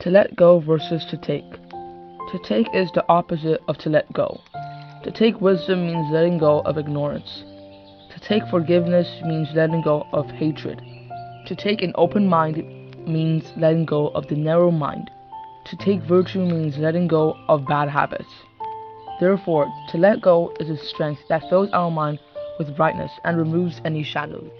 To let go versus to take. To take is the opposite of to let go. To take wisdom means letting go of ignorance. To take forgiveness means letting go of hatred. To take an open mind means letting go of the narrow mind. To take virtue means letting go of bad habits. Therefore, to let go is a strength that fills our mind with brightness and removes any shadows.